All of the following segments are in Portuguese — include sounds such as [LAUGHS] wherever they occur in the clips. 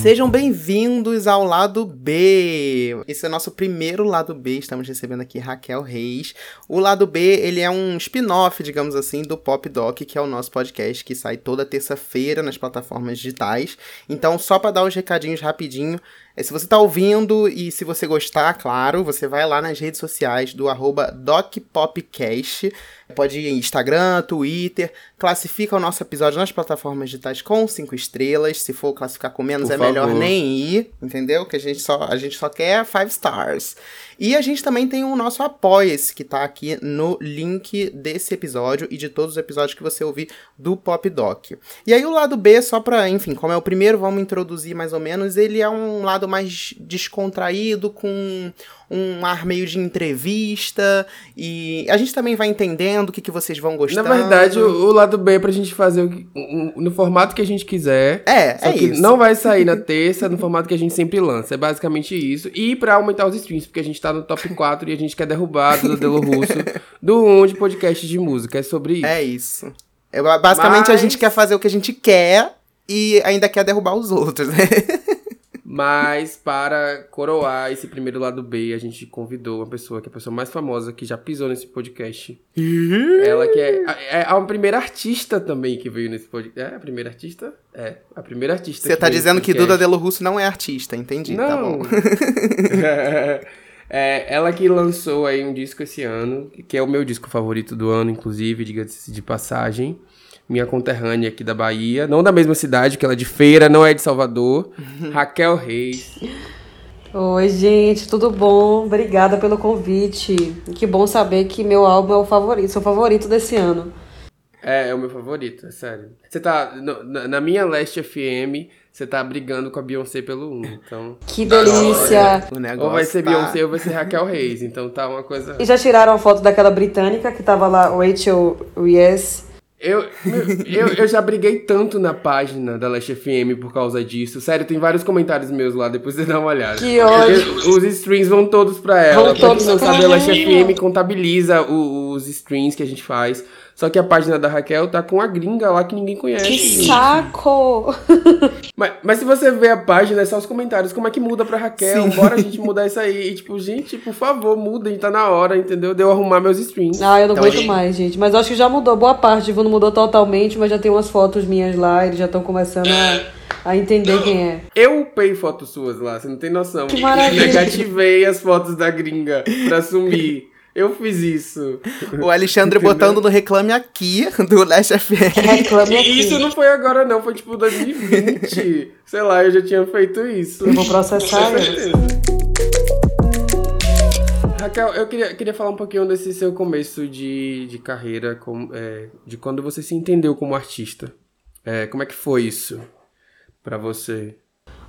Sejam bem-vindos ao lado B. Esse é o nosso primeiro lado B. Estamos recebendo aqui Raquel Reis. O lado B, ele é um spin-off, digamos assim, do Pop Doc, que é o nosso podcast que sai toda terça-feira nas plataformas digitais. Então, só para dar os recadinhos rapidinho, se você tá ouvindo e se você gostar, claro, você vai lá nas redes sociais do arroba DocPopcast. Pode ir em Instagram, Twitter, classifica o nosso episódio nas plataformas digitais com cinco estrelas. Se for classificar com menos, Por é favor. melhor nem ir, entendeu? Que a gente só, a gente só quer five stars. E a gente também tem o nosso Apoia-se, que tá aqui no link desse episódio e de todos os episódios que você ouvir do Pop Doc. E aí o lado B, só pra, enfim, como é o primeiro, vamos introduzir mais ou menos, ele é um lado mais descontraído, com um ar meio de entrevista. E a gente também vai entendendo o que, que vocês vão gostar. Na verdade, o, o, lado B é pra gente fazer o, o, no formato que a gente quiser. É, só é que isso. Não vai sair na terça, no formato que a gente sempre lança. É basicamente isso. E pra aumentar os streams, porque a gente tá no top 4 e a gente quer derrubar do Delo Russo [LAUGHS] do 1 de podcast de música. É sobre isso. É isso. É, basicamente, Mas... a gente quer fazer o que a gente quer e ainda quer derrubar os outros, né? [LAUGHS] Mas para coroar esse primeiro lado B, a gente convidou uma pessoa que é a pessoa mais famosa que já pisou nesse podcast. Ela que é, é a primeira artista também que veio nesse podcast. É a primeira artista? É, a primeira artista. Você tá dizendo que Duda Delo Russo não é artista, entendi. Tá não. Tá bom. [LAUGHS] é, ela que lançou aí um disco esse ano, que é o meu disco favorito do ano, inclusive, diga-se de passagem minha conterrânea aqui da Bahia, não da mesma cidade, que ela é de Feira, não é de Salvador, [LAUGHS] Raquel Reis. Oi, gente, tudo bom? Obrigada pelo convite. Que bom saber que meu álbum é o favorito, seu favorito desse ano. É, é o meu favorito, é sério. Você tá. No, na, na, minha Leste FM, você tá brigando com a Beyoncé pelo 1, então. Que delícia! ou vai ser tá... Beyoncé ou vai ser Raquel Reis, então tá uma coisa. E já tiraram a foto daquela britânica que tava lá, Rachel Ries eu, eu, eu já briguei tanto na página da Last FM por causa disso. Sério, tem vários comentários meus lá, depois você dá uma olhada. Que ódio. Os streams vão todos pra ela. Vão todos pra não sabe, a Last FM contabiliza os streams que a gente faz. Só que a página da Raquel tá com a gringa lá que ninguém conhece. Que saco! [LAUGHS] mas, mas se você ver a página, é só os comentários. Como é que muda pra Raquel? Sim. Bora a gente mudar isso aí. E, tipo, gente, por favor, mudem, tá na hora, entendeu? De eu arrumar meus streams. Ah, eu não então, aguento mais, gente. Mas acho que já mudou. Boa parte, tipo, não mudou totalmente, mas já tem umas fotos minhas lá, eles já estão começando a, a entender quem é. Eu upei fotos suas lá, você não tem noção. Que maravilha. Negativei as fotos da gringa pra sumir. Eu fiz isso. O Alexandre botando no Reclame Aqui do Last FM. Reclame Aqui. Isso não foi agora, não. Foi tipo 2020. [LAUGHS] Sei lá, eu já tinha feito isso. Eu vou processar isso. Raquel, eu queria, queria falar um pouquinho desse seu começo de, de carreira, com, é, de quando você se entendeu como artista. É, como é que foi isso para você?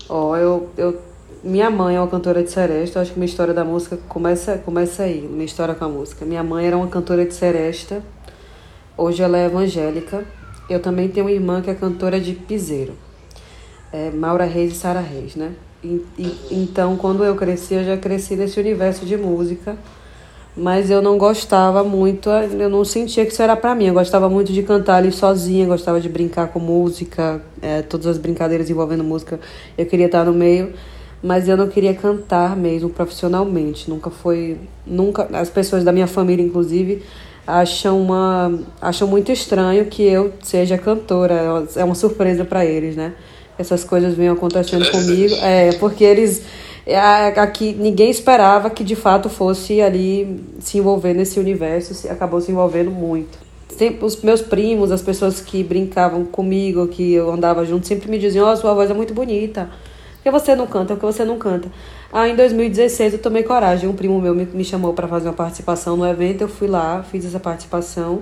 Ó, oh, eu, eu minha mãe é uma cantora de seresta, acho que minha história da música começa, começa aí, minha história com a música. Minha mãe era uma cantora de seresta, hoje ela é evangélica. Eu também tenho uma irmã que é cantora de piseiro, é Maura Reis e Sara Reis, né? E, e, então, quando eu cresci, eu já cresci nesse universo de música, mas eu não gostava muito, eu não sentia que isso era para mim. Eu gostava muito de cantar ali sozinha, gostava de brincar com música, é, todas as brincadeiras envolvendo música, eu queria estar no meio mas eu não queria cantar mesmo profissionalmente. Nunca foi, nunca as pessoas da minha família inclusive acham uma acham muito estranho que eu seja cantora. É uma surpresa para eles, né? Essas coisas vêm acontecendo comigo, é porque eles é, aqui ninguém esperava que de fato fosse ali se envolver nesse universo, se acabou se envolvendo muito. Sempre, os meus primos, as pessoas que brincavam comigo, que eu andava junto, sempre me diziam: "Ó, oh, sua voz é muito bonita". Por que você não canta? Por que você não canta? Ah, em 2016 eu tomei coragem. Um primo meu me, me chamou para fazer uma participação no evento. Eu fui lá, fiz essa participação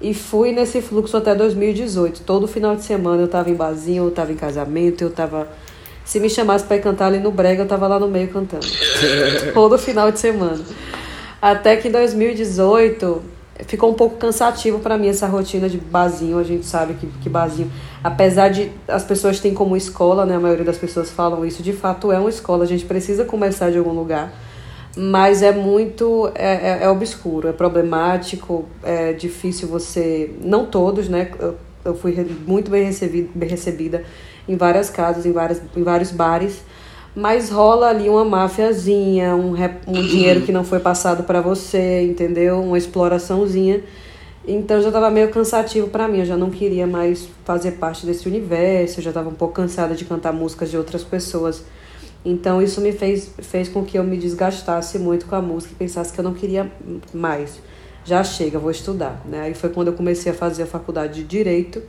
e fui nesse fluxo até 2018. Todo final de semana eu estava em barzinho, eu estava em casamento, eu estava. Se me chamasse para cantar ali no Brega, eu estava lá no meio cantando. [LAUGHS] Todo final de semana. Até que em 2018 ficou um pouco cansativo para mim essa rotina de barzinho. A gente sabe que, que barzinho, apesar de as pessoas têm como escola, né? A maioria das pessoas falam isso, de fato é uma escola. A gente precisa começar de algum lugar. Mas é muito. É, é, é obscuro, é problemático, é difícil você. Não todos, né? eu fui muito bem recebida, bem recebida em várias casas, em, várias, em vários bares. Mas rola ali uma máfiazinha, um, um [CLEARS THROAT] dinheiro que não foi passado para você, entendeu? Uma exploraçãozinha. Então já estava meio cansativo para mim, eu já não queria mais fazer parte desse universo, eu já estava um pouco cansada de cantar músicas de outras pessoas. Então isso me fez, fez com que eu me desgastasse muito com a música e pensasse que eu não queria mais. Já chega, vou estudar. Né? Aí foi quando eu comecei a fazer a faculdade de Direito,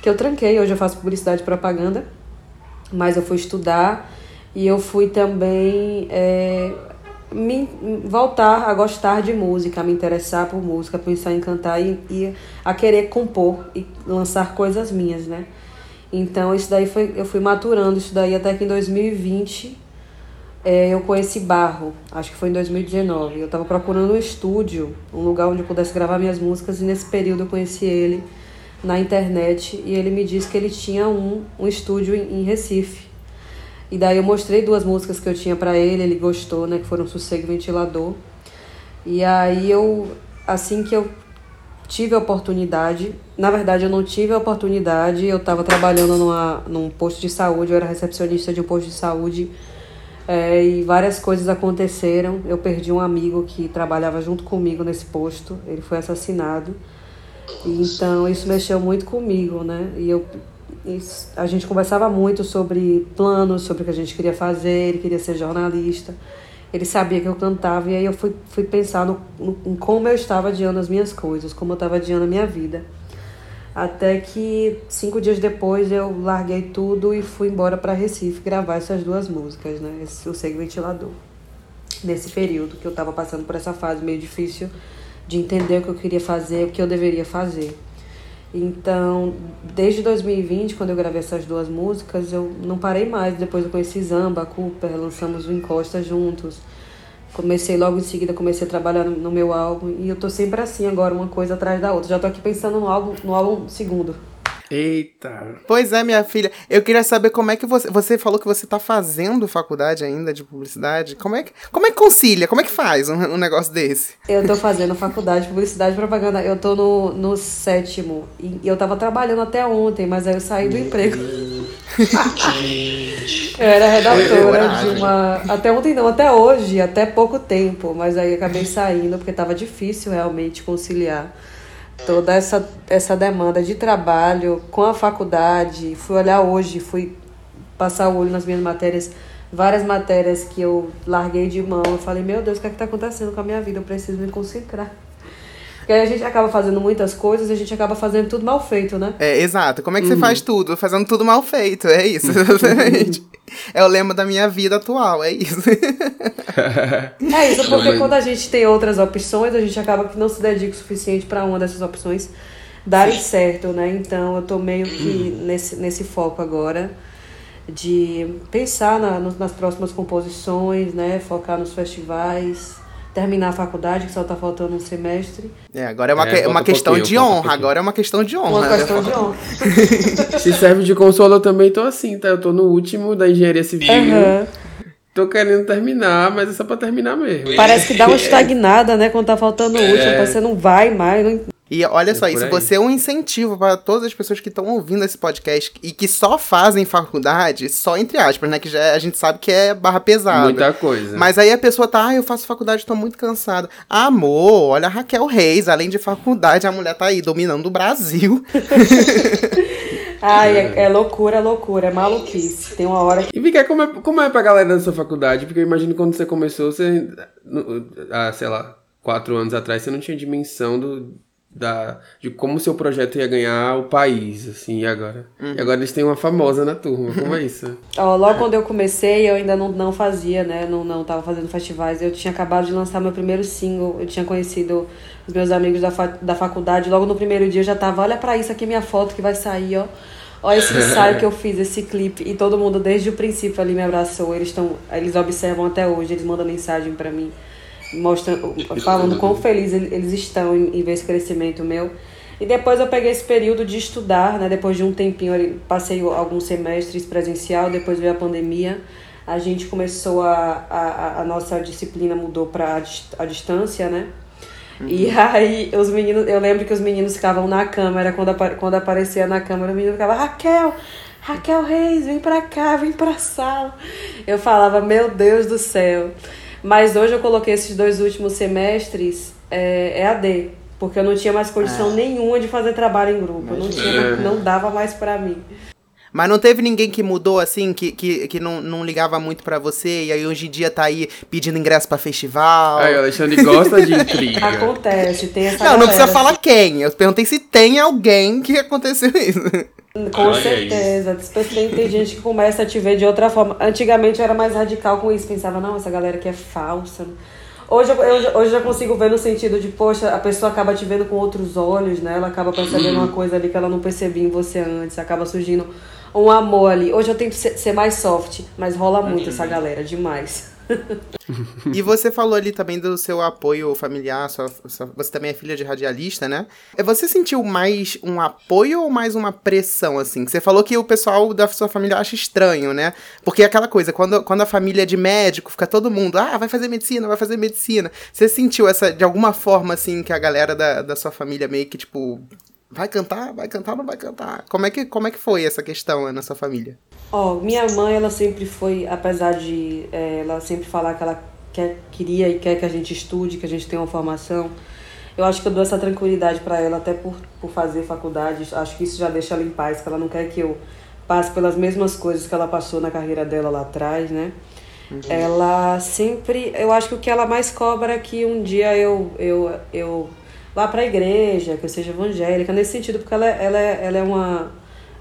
que eu tranquei, hoje eu faço publicidade e propaganda, mas eu fui estudar e eu fui também é, me voltar a gostar de música, a me interessar por música, pensar em cantar e, e, a querer compor e lançar coisas minhas, né? Então isso daí foi, eu fui maturando isso daí até que em 2020 é, eu conheci Barro, acho que foi em 2019. Eu estava procurando um estúdio, um lugar onde eu pudesse gravar minhas músicas e nesse período eu conheci ele na internet e ele me disse que ele tinha um, um estúdio em, em Recife. E daí eu mostrei duas músicas que eu tinha para ele, ele gostou, né, que foram Sossego e Ventilador. E aí eu, assim que eu tive a oportunidade, na verdade eu não tive a oportunidade, eu estava trabalhando numa, num posto de saúde, eu era recepcionista de um posto de saúde, é, e várias coisas aconteceram. Eu perdi um amigo que trabalhava junto comigo nesse posto, ele foi assassinado. E, então isso mexeu muito comigo, né? E eu a gente conversava muito sobre planos, sobre o que a gente queria fazer, ele queria ser jornalista, ele sabia que eu cantava, e aí eu fui, fui pensar no, no, em como eu estava adiando as minhas coisas, como eu estava adiando a minha vida. Até que cinco dias depois eu larguei tudo e fui embora para Recife gravar essas duas músicas, né? Esse, o Segue Ventilador. Nesse período que eu estava passando por essa fase meio difícil de entender o que eu queria fazer, o que eu deveria fazer. Então, desde 2020, quando eu gravei essas duas músicas, eu não parei mais. Depois eu conheci Zamba, Cooper, lançamos o Encosta juntos. Comecei logo em seguida, comecei a trabalhar no, meu álbum. E eu tô sempre assim agora, uma coisa atrás da outra. Já tô aqui pensando no álbum, no álbum segundo. Eita. Pois é, minha filha. Eu queria saber como é que você. Você falou que você tá fazendo faculdade ainda de publicidade. Como é que, como é que concilia? Como é que faz um, um negócio desse? Eu tô fazendo faculdade de publicidade e propaganda. Eu tô no, no sétimo. E eu tava trabalhando até ontem, mas aí eu saí do emprego. eu era redatora de uma. Até ontem não, até hoje, até pouco tempo. Mas aí acabei saindo porque tava difícil realmente conciliar toda essa, essa demanda de trabalho com a faculdade. Fui olhar hoje, fui passar o olho nas minhas matérias, várias matérias que eu larguei de mão. Eu falei, meu Deus, o que é está acontecendo com a minha vida? Eu preciso me concentrar. Porque aí a gente acaba fazendo muitas coisas e a gente acaba fazendo tudo mal feito, né? É, exato. Como é que uhum. você faz tudo? Fazendo tudo mal feito. É isso, [LAUGHS] exatamente. é o lema da minha vida atual, é isso. é isso, porque quando a gente tem outras opções, a gente acaba que não se dedica o suficiente para uma dessas opções darem certo, né? Então eu tô meio que nesse, nesse foco agora de pensar na, nas próximas composições, né? Focar nos festivais, terminar a faculdade, que só tá faltando um semestre. É, agora é uma, é, que, uma questão de honra. Agora é uma questão de honra. Uma né? questão de honra. [LAUGHS] Se serve de consolo, eu também tô assim, tá? Eu tô no último da engenharia civil. Uhum. Tô querendo terminar, mas é só pra terminar mesmo. Parece que dá uma [LAUGHS] estagnada, né? Quando tá faltando o último, é. você não vai mais, não, e olha é só, isso você é um incentivo para todas as pessoas que estão ouvindo esse podcast e que só fazem faculdade, só entre aspas, né? Que já é, a gente sabe que é barra pesada. Muita coisa. Mas aí a pessoa tá, ah, eu faço faculdade, tô muito cansada. Amor, olha a Raquel Reis, além de faculdade, a mulher tá aí dominando o Brasil. [LAUGHS] Ai, é, é, loucura, loucura, é maluquice. Tem uma hora que. E Vika, como é, como é pra galera da sua faculdade? Porque eu imagino que quando você começou, você. Ah, sei lá, quatro anos atrás, você não tinha dimensão do da, de como seu projeto ia ganhar o país, assim, e agora? Uhum. E agora eles têm uma famosa na turma, como é [LAUGHS] isso? oh, logo quando eu comecei, eu ainda não, não fazia, né, não, não tava fazendo festivais, eu tinha acabado de lançar meu primeiro single, eu tinha conhecido os meus amigos da, fa da faculdade, logo no primeiro dia eu já tava, olha para isso aqui minha foto que vai sair, ó, olha esse [LAUGHS] ensaio que eu fiz, esse clipe, e todo mundo desde o princípio ali me abraçou, eles estão, eles observam até hoje, eles mandam mensagem para mim, mostrando, falando quão felizes eles estão em, em ver esse crescimento meu. E depois eu peguei esse período de estudar, né? Depois de um tempinho, passei alguns semestres presencial, depois veio a pandemia. A gente começou a. A, a nossa disciplina mudou para a distância, né? Uhum. E aí, os meninos, eu lembro que os meninos ficavam na câmera, quando, quando aparecia na câmera, o menino ficava, Raquel, Raquel Reis, vem pra cá, vem pra sala. Eu falava, meu Deus do céu. Mas hoje eu coloquei esses dois últimos semestres é, EAD, porque eu não tinha mais condição ah. nenhuma de fazer trabalho em grupo. Não, tinha, não dava mais para mim. Mas não teve ninguém que mudou, assim, que, que, que não, não ligava muito para você, e aí hoje em dia tá aí pedindo ingresso para festival. Aí, o Alexandre gosta de intriga. Acontece, tem essa Não, galera. não precisa falar quem. Eu perguntei se tem alguém que aconteceu isso. Com Olha certeza. Tem, tem gente que começa a te ver de outra forma. Antigamente eu era mais radical com isso. Pensava, não, essa galera aqui é falsa. Hoje eu, eu, hoje eu já consigo ver no sentido de, poxa, a pessoa acaba te vendo com outros olhos, né? Ela acaba percebendo uma coisa ali que ela não percebia em você antes. Acaba surgindo um amor ali. Hoje eu tento ser mais soft, mas rola muito essa galera, demais. [LAUGHS] e você falou ali também do seu apoio familiar, sua, sua, você também é filha de radialista, né? Você sentiu mais um apoio ou mais uma pressão, assim? Você falou que o pessoal da sua família acha estranho, né? Porque é aquela coisa, quando, quando a família é de médico, fica todo mundo, ah, vai fazer medicina, vai fazer medicina. Você sentiu essa, de alguma forma, assim, que a galera da, da sua família meio que, tipo, Vai cantar? Vai cantar ou não vai cantar? Como é que, como é que foi essa questão na sua família? Ó, oh, minha mãe, ela sempre foi, apesar de é, ela sempre falar que ela quer, queria e quer que a gente estude, que a gente tenha uma formação, eu acho que eu dou essa tranquilidade para ela, até por, por fazer faculdade. Acho que isso já deixa ela em paz, que ela não quer que eu passe pelas mesmas coisas que ela passou na carreira dela lá atrás, né? Uhum. Ela sempre. Eu acho que o que ela mais cobra é que um dia eu, eu, eu vá para a igreja, que eu seja evangélica, nesse sentido, porque ela, ela, ela é uma.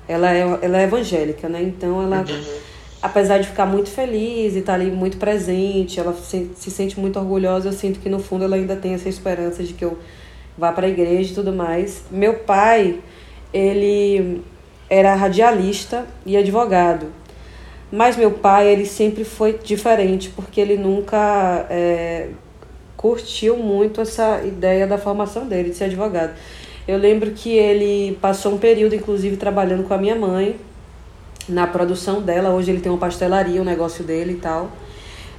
Ela é, ela é evangélica, né? Então ela. Uhum. Apesar de ficar muito feliz e estar tá ali muito presente, ela se, se sente muito orgulhosa. Eu sinto que no fundo ela ainda tem essa esperança de que eu vá para a igreja e tudo mais. Meu pai, ele era radialista e advogado. Mas meu pai, ele sempre foi diferente, porque ele nunca é, curtiu muito essa ideia da formação dele, de ser advogado. Eu lembro que ele passou um período, inclusive, trabalhando com a minha mãe na produção dela. Hoje ele tem uma pastelaria, o um negócio dele e tal.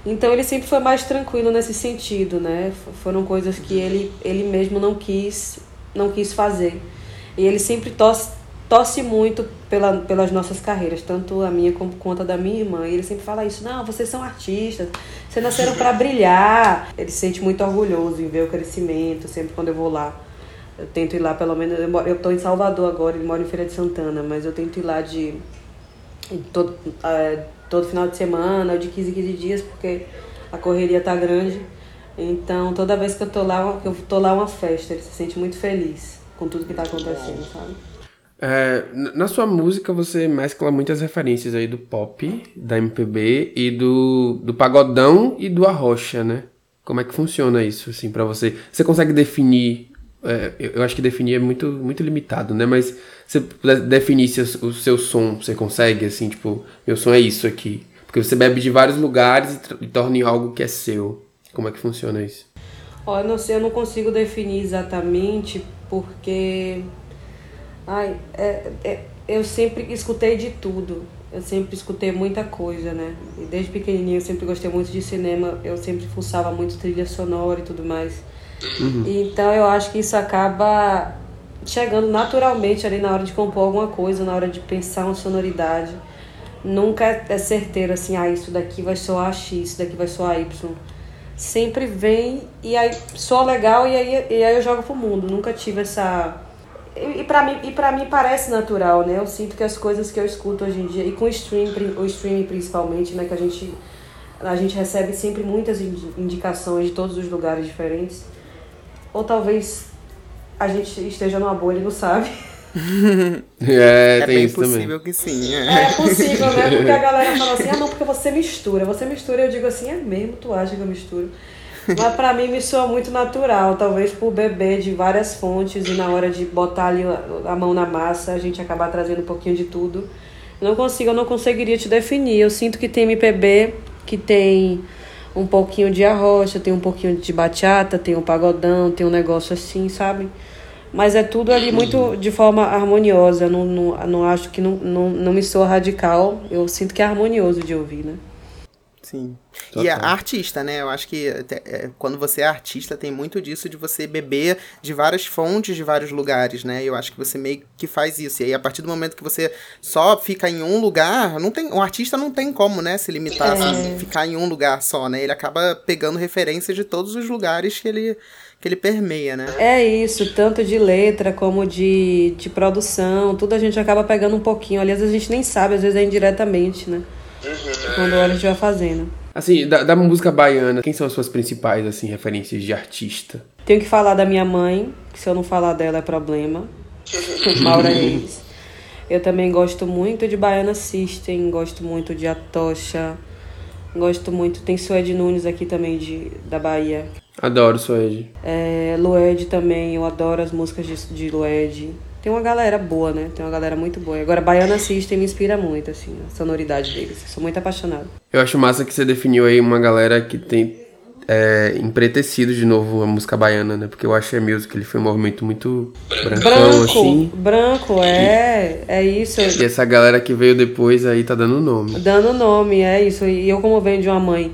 Então ele sempre foi mais tranquilo nesse sentido, né? Foram coisas que ele, ele mesmo não quis, não quis fazer. E ele sempre torce, torce muito pela, pelas nossas carreiras, tanto a minha como quanto a da minha irmã. E ele sempre fala isso: não, vocês são artistas, vocês nasceram para brilhar. Ele se sente muito orgulhoso em ver o crescimento, sempre quando eu vou lá. Eu tento ir lá, pelo menos. Eu, moro, eu tô em Salvador agora, ele mora em Feira de Santana, mas eu tento ir lá de. todo, é, todo final de semana, ou de 15 15 dias, porque a correria tá grande. Então, toda vez que eu tô lá, eu tô lá é uma festa, ele se sente muito feliz com tudo que tá acontecendo, sabe? É, na sua música você mescla muitas referências aí do pop, da MPB e do, do pagodão e do arrocha, né? Como é que funciona isso, assim, para você? Você consegue definir é, eu acho que definir é muito, muito limitado, né? Mas você definir o seu som, você consegue, assim, tipo, meu som é isso aqui. Porque você bebe de vários lugares e, e torna em algo que é seu. Como é que funciona isso? Olha, não sei, eu não consigo definir exatamente porque Ai, é, é, eu sempre escutei de tudo. Eu sempre escutei muita coisa, né? E desde pequenininho eu sempre gostei muito de cinema. Eu sempre fuçava muito trilha sonora e tudo mais. Uhum. Então eu acho que isso acaba chegando naturalmente ali na hora de compor alguma coisa, na hora de pensar uma sonoridade. Nunca é certeiro assim, ah, isso daqui vai soar X, isso daqui vai soar Y. Sempre vem e aí soa legal e aí, e aí eu jogo pro mundo. Nunca tive essa e para mim, e para mim parece natural, né? Eu sinto que as coisas que eu escuto hoje em dia e com o stream, o streaming principalmente, né, que a gente a gente recebe sempre muitas indicações de todos os lugares diferentes. Ou talvez a gente esteja numa bolha e não sabe. [LAUGHS] é, é bem possível também. que sim. É. é possível, né? Porque a galera fala assim, ah não, porque você mistura. Você mistura, eu digo assim, é mesmo, tu acha que eu misturo? Mas para mim me soa muito natural, talvez por beber de várias fontes e na hora de botar ali a mão na massa, a gente acabar trazendo um pouquinho de tudo. Eu não consigo, eu não conseguiria te definir. Eu sinto que tem MPB, que tem um pouquinho de arrocha, tem um pouquinho de bachata, tem um pagodão, tem um negócio assim, sabe? Mas é tudo ali muito de forma harmoniosa. Não, não, não acho que não, não, não me soa radical. Eu sinto que é harmonioso de ouvir, né? Sim. Total. E a artista, né? Eu acho que é, quando você é artista, tem muito disso de você beber de várias fontes, de vários lugares, né? Eu acho que você meio que faz isso. E aí, a partir do momento que você só fica em um lugar, não tem, um artista não tem como, né, se limitar é. assim, ficar em um lugar só, né? Ele acaba pegando referências de todos os lugares que ele que ele permeia, né? É isso, tanto de letra como de, de produção, tudo a gente acaba pegando um pouquinho. Aliás, a gente nem sabe, às vezes é indiretamente, né? Uhum. Quando a gente vai fazendo. Assim, da, da, música baiana, quem são as suas principais, assim, referências de artista? Tenho que falar da minha mãe, que se eu não falar dela é problema. [LAUGHS] Maura Reis. Eu também gosto muito de Baiana System, gosto muito de Atocha, gosto muito. Tem Suede Nunes aqui também de, da Bahia, Adoro Suede. É, Lued também, eu adoro as músicas de, de Lued. Tem uma galera boa, né? Tem uma galera muito boa. Agora, Baiana System me inspira muito, assim, a sonoridade deles. Sou muito apaixonada. Eu acho massa que você definiu aí uma galera que tem é, empretecido de novo a música baiana, né? Porque eu acho que é music, ele foi um movimento muito brancão, branco, assim. Branco, é, é isso. E essa galera que veio depois aí tá dando nome. Dando nome, é isso. E eu, como venho de uma mãe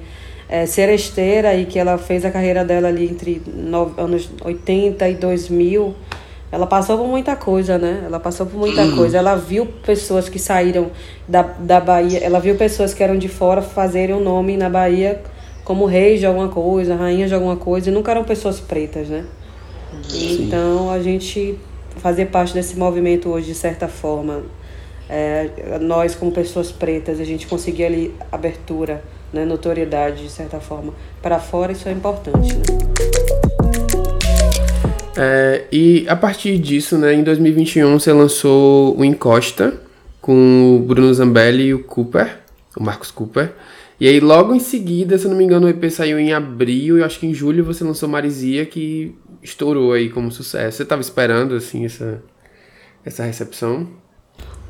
é, seresteira e que ela fez a carreira dela ali entre no, anos 80 e 2000, ela passou por muita coisa, né? Ela passou por muita uhum. coisa. Ela viu pessoas que saíram da, da Bahia, ela viu pessoas que eram de fora fazerem o um nome na Bahia como reis de alguma coisa, rainhas de alguma coisa, e nunca eram pessoas pretas, né? Sim. Então a gente fazer parte desse movimento hoje, de certa forma, é, nós como pessoas pretas, a gente conseguir ali abertura né, notoriedade, de certa forma. Para fora, isso é importante. Né? É, e a partir disso, né, em 2021, você lançou o Encosta com o Bruno Zambelli e o Cooper, o Marcos Cooper. E aí, logo em seguida, se eu não me engano, o EP saiu em abril e acho que em julho você lançou Marizia, que estourou aí como sucesso. Você estava esperando, assim, essa, essa recepção?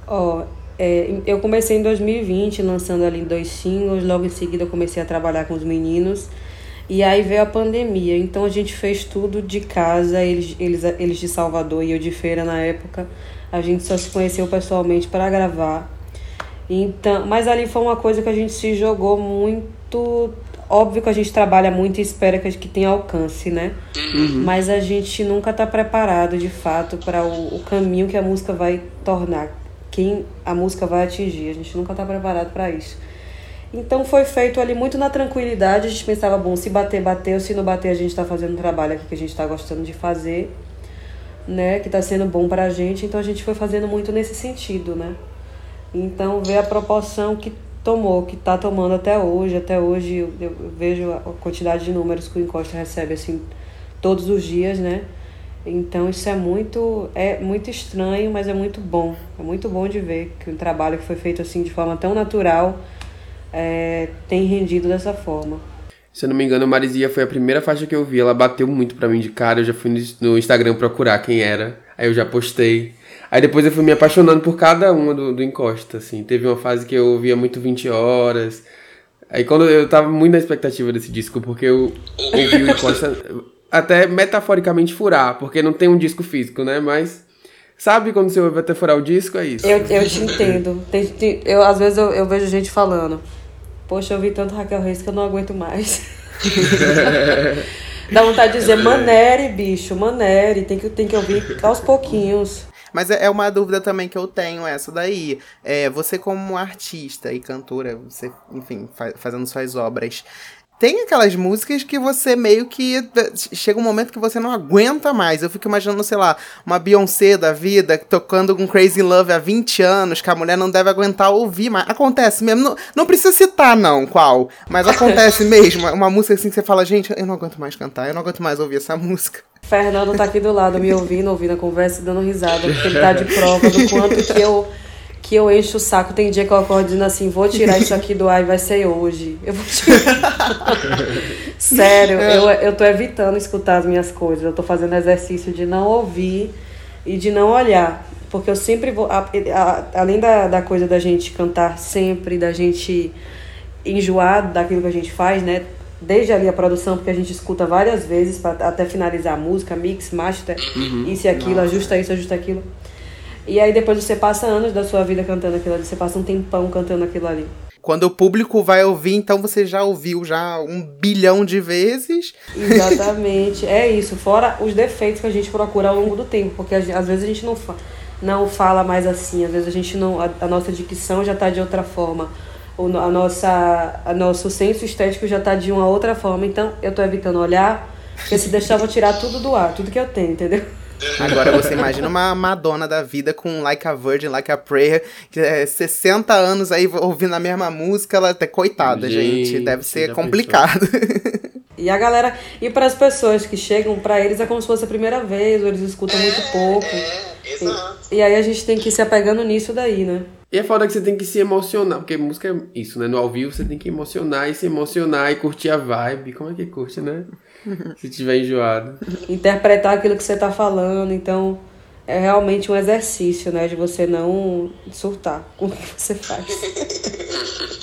Ó, oh, é, eu comecei em 2020 lançando ali dois singles, logo em seguida eu comecei a trabalhar com os meninos. E aí veio a pandemia, então a gente fez tudo de casa, eles, eles, eles de Salvador e eu de feira na época. A gente só se conheceu pessoalmente para gravar. Então, mas ali foi uma coisa que a gente se jogou muito. Óbvio que a gente trabalha muito e espera que, que tenha alcance, né? Uhum. Mas a gente nunca está preparado de fato para o, o caminho que a música vai tornar quem a música vai atingir. A gente nunca está preparado para isso. Então foi feito ali muito na tranquilidade. A gente pensava, bom, se bater, bateu. Se não bater, a gente está fazendo um trabalho aqui que a gente está gostando de fazer, né? Que está sendo bom para a gente. Então a gente foi fazendo muito nesse sentido, né? Então ver a proporção que tomou, que está tomando até hoje. Até hoje eu, vejo a quantidade de números que o Encosta recebe assim todos os dias, né? Então isso é muito é muito estranho, mas é muito bom. É muito bom de ver que um trabalho que foi feito assim de forma tão natural é, tem rendido dessa forma. Se eu não me engano, Marizia foi a primeira faixa que eu vi. Ela bateu muito pra mim de cara. Eu já fui no Instagram procurar quem era. Aí eu já postei. Aí depois eu fui me apaixonando por cada uma do, do Encosta, assim. Teve uma fase que eu ouvia muito 20 horas. Aí quando eu tava muito na expectativa desse disco, porque eu ouvi o Encosta [LAUGHS] até metaforicamente furar, porque não tem um disco físico, né? Mas sabe quando você vai até furar o disco? É isso. Eu, eu te entendo. Tem, tem, eu, às vezes eu, eu vejo gente falando, poxa, eu vi tanto Raquel Reis que eu não aguento mais. [LAUGHS] Dá vontade de dizer, manere, bicho, manere, tem que, tem que ouvir aos pouquinhos. Mas é, é uma dúvida também que eu tenho, essa daí. É, você como artista e cantora, você, enfim, fazendo suas obras, tem aquelas músicas que você meio que. Chega um momento que você não aguenta mais. Eu fico imaginando, sei lá, uma Beyoncé da vida tocando com Crazy Love há 20 anos, que a mulher não deve aguentar ouvir, mas acontece mesmo. Não, não precisa citar, não, qual. Mas acontece [LAUGHS] mesmo. Uma música assim que você fala, gente, eu não aguento mais cantar, eu não aguento mais ouvir essa música. Fernando tá aqui do lado, me ouvindo, ouvindo a conversa e dando risada, porque ele tá de prova do quanto que eu que eu encho o saco. Tem dia que eu acordo dizendo assim, vou tirar isso aqui do ar e vai ser hoje. Eu vou tirar. [LAUGHS] Sério, é. eu, eu tô evitando escutar as minhas coisas. Eu tô fazendo exercício de não ouvir e de não olhar. Porque eu sempre vou. A, a, além da, da coisa da gente cantar sempre, da gente enjoar daquilo que a gente faz, né? Desde ali a produção, porque a gente escuta várias vezes para até finalizar a música, mix, master, uhum. isso e aquilo, Nossa. ajusta isso, ajusta aquilo. E aí depois você passa anos da sua vida cantando aquilo ali, você passa um tempão cantando aquilo ali. Quando o público vai ouvir, então você já ouviu já um bilhão de vezes. Exatamente. é isso. Fora os defeitos que a gente procura ao longo do tempo. Porque às vezes a gente não, fa não fala mais assim. Às vezes a gente não. A, a nossa dicção já está de outra forma. O, a nossa, a nosso senso estético já está de uma outra forma. Então eu estou evitando olhar. Porque se deixar, eu vou tirar tudo do ar, tudo que eu tenho, entendeu? Agora você imagina uma Madonna da vida com Like a Virgin, Like a Prayer, que é 60 anos aí ouvindo a mesma música, ela até coitada, gente, gente deve ser complicado. E a galera, e para as pessoas que chegam, para eles é como se fosse a primeira vez, ou eles escutam muito pouco. É, e, e aí a gente tem que ir se apegando nisso daí, né? E é foda que você tem que se emocionar, porque música é isso, né? No ao vivo você tem que emocionar e se emocionar e curtir a vibe. Como é que curte, né? [LAUGHS] se tiver enjoado. Interpretar aquilo que você tá falando, então é realmente um exercício, né? De você não surtar com o que você faz. [LAUGHS]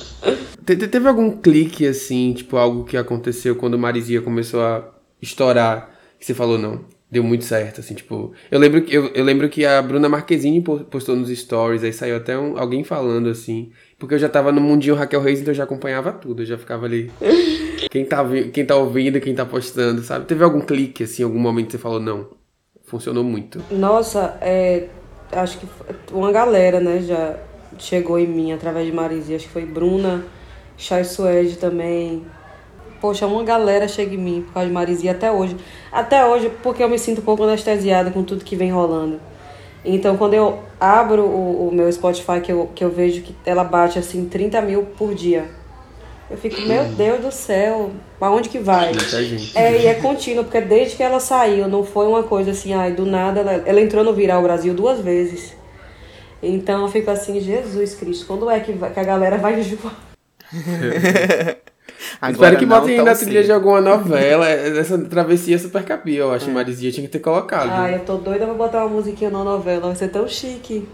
Te, teve algum clique, assim, tipo, algo que aconteceu quando Marizia começou a estourar, que você falou, não, deu muito certo, assim, tipo... Eu lembro, que, eu, eu lembro que a Bruna Marquezine postou nos stories, aí saiu até um, alguém falando, assim, porque eu já tava no mundinho Raquel Reis, então eu já acompanhava tudo, eu já ficava ali... [LAUGHS] Quem tá, quem tá ouvindo, quem tá postando, sabe? Teve algum clique, assim, algum momento que você falou, não, funcionou muito? Nossa, é... Acho que uma galera, né, já chegou em mim através de Marizia, acho que foi Bruna... Chai Suede também. Poxa, uma galera chega em mim por causa de Marizia até hoje. Até hoje, porque eu me sinto um pouco anestesiada com tudo que vem rolando. Então, quando eu abro o, o meu Spotify, que eu, que eu vejo que ela bate assim 30 mil por dia. Eu fico, meu hum. Deus do céu, pra onde que vai? É, e é contínuo, porque desde que ela saiu, não foi uma coisa assim, ai, do nada, ela, ela entrou no Viral Brasil duas vezes. Então eu fico assim, Jesus Cristo, quando é que, vai, que a galera vai enjoar? [LAUGHS] Espero que botem na trilha de alguma novela. [LAUGHS] Essa travessia super capia, eu acho. É. Marizia tinha que ter colocado. Ah, eu tô doida pra botar uma musiquinha na novela. Vai ser tão chique.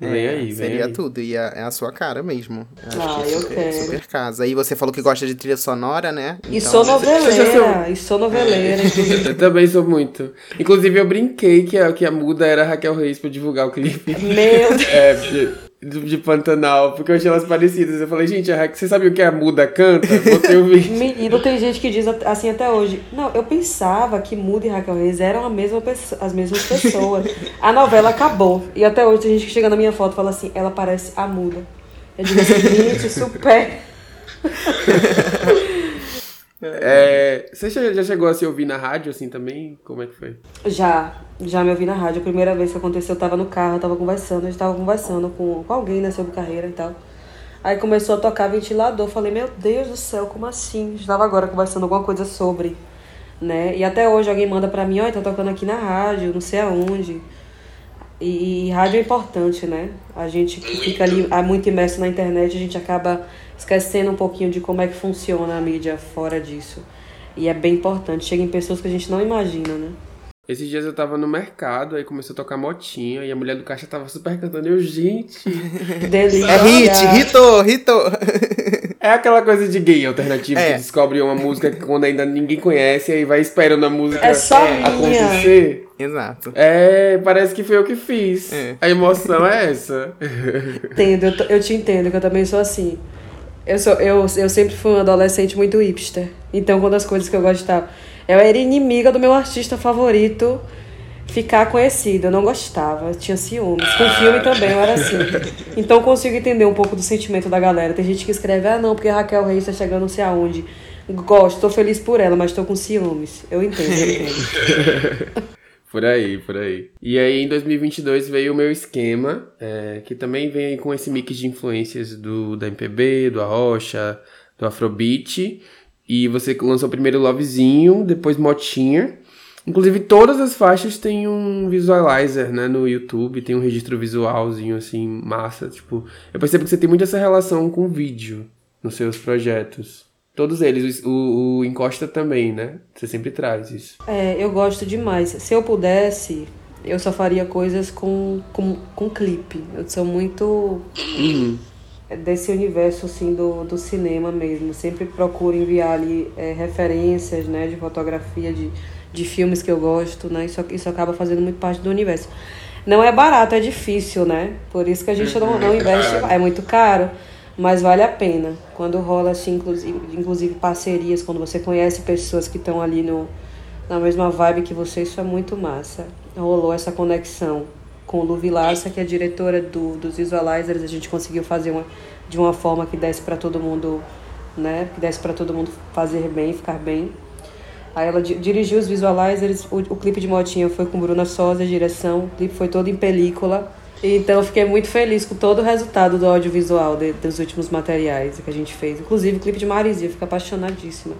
É, vem aí, vem Seria aí. tudo, e é, é a sua cara mesmo. ah, eu super, quero. Super casa. E você falou que gosta de trilha sonora, né? E então, sou noveleira, e sou noveleira. [LAUGHS] eu também sou muito. Inclusive, eu brinquei que a, que a muda era a Raquel Reis pra divulgar o clipe. Meu Deus! É, de Pantanal, porque eu achei elas parecidas. Eu falei, gente, você sabe o que a muda canta? Botei o vídeo. Menino, tem gente que diz assim até hoje. Não, eu pensava que Muda e Raquel Reis eram a mesma as mesmas pessoas. a novela acabou. E até hoje tem gente que chega na minha foto e fala assim, ela parece a Muda. Eu digo assim, gente, super. É, você já chegou a se ouvir na rádio assim também? Como é que foi? Já, já me ouvi na rádio. A primeira vez que aconteceu, eu tava no carro, eu tava conversando, a gente tava conversando com, com alguém, né, sobre carreira e tal. Aí começou a tocar ventilador, falei, meu Deus do céu, como assim? Estava agora conversando alguma coisa sobre, né? E até hoje alguém manda pra mim, ó, tá tocando aqui na rádio, não sei aonde. E, e rádio é importante, né? A gente que fica ali muito imerso na internet, a gente acaba esquecendo um pouquinho de como é que funciona a mídia fora disso. E é bem importante, chega em pessoas que a gente não imagina, né? Esses dias eu tava no mercado, aí começou a tocar motinha, e a mulher do caixa tava super cantando. Eu, gente. [LAUGHS] Delícia. É hit, hitou, hitou. É aquela coisa de gay alternativo é. que descobre uma música quando ainda ninguém conhece, aí vai esperando a música é só acontecer. Minha. Exato. É, parece que foi eu que fiz. É. A emoção é essa. Entendo, eu, eu te entendo, que eu também sou assim. Eu, sou, eu, eu sempre fui um adolescente muito hipster. Então, quando as coisas que eu gostava. Eu era inimiga do meu artista favorito ficar conhecido. Eu não gostava, eu tinha ciúmes. Com filme também eu era assim. Então, eu consigo entender um pouco do sentimento da galera. Tem gente que escreve, ah, não, porque Raquel Reis está chegando não sei aonde. Gosto, tô feliz por ela, mas tô com ciúmes. Eu entendo, eu entendo. [LAUGHS] Por aí, por aí. E aí em 2022 veio o meu esquema, é, que também vem com esse mix de influências do da MPB, do Arrocha, do Afrobeat. E você lançou primeiro Lovezinho, depois Motinha. Inclusive todas as faixas têm um visualizer, né, no YouTube, tem um registro visualzinho assim, massa, tipo, eu percebo que você tem muito essa relação com vídeo nos seus projetos. Todos eles, o, o, Encosta também, né? Você sempre traz isso. É, eu gosto demais. Se eu pudesse, eu só faria coisas com, com, com clipe. Eu sou muito uhum. desse universo, assim, do, do cinema mesmo. Sempre procuro enviar ali é, referências, né? De fotografia, de, de filmes que eu gosto, né? Isso, isso acaba fazendo muito parte do universo. Não é barato, é difícil, né? Por isso que a gente não, não investe... É muito caro mas vale a pena. Quando rola, assim, inclusive, inclusive parcerias, quando você conhece pessoas que estão ali no, na mesma vibe que você, isso é muito massa. Rolou essa conexão com o Lu Vilaça, que é diretora do, dos Visualizers, a gente conseguiu fazer uma, de uma forma que desse para todo mundo, né, que desse para todo mundo fazer bem, ficar bem. Aí ela dirigiu os Visualizers, o, o clipe de Motinha foi com Bruna Sosa, direção, o clipe foi todo em película. Então eu fiquei muito feliz com todo o resultado do audiovisual de, dos últimos materiais que a gente fez. Inclusive o clipe de Marizia, fico apaixonadíssima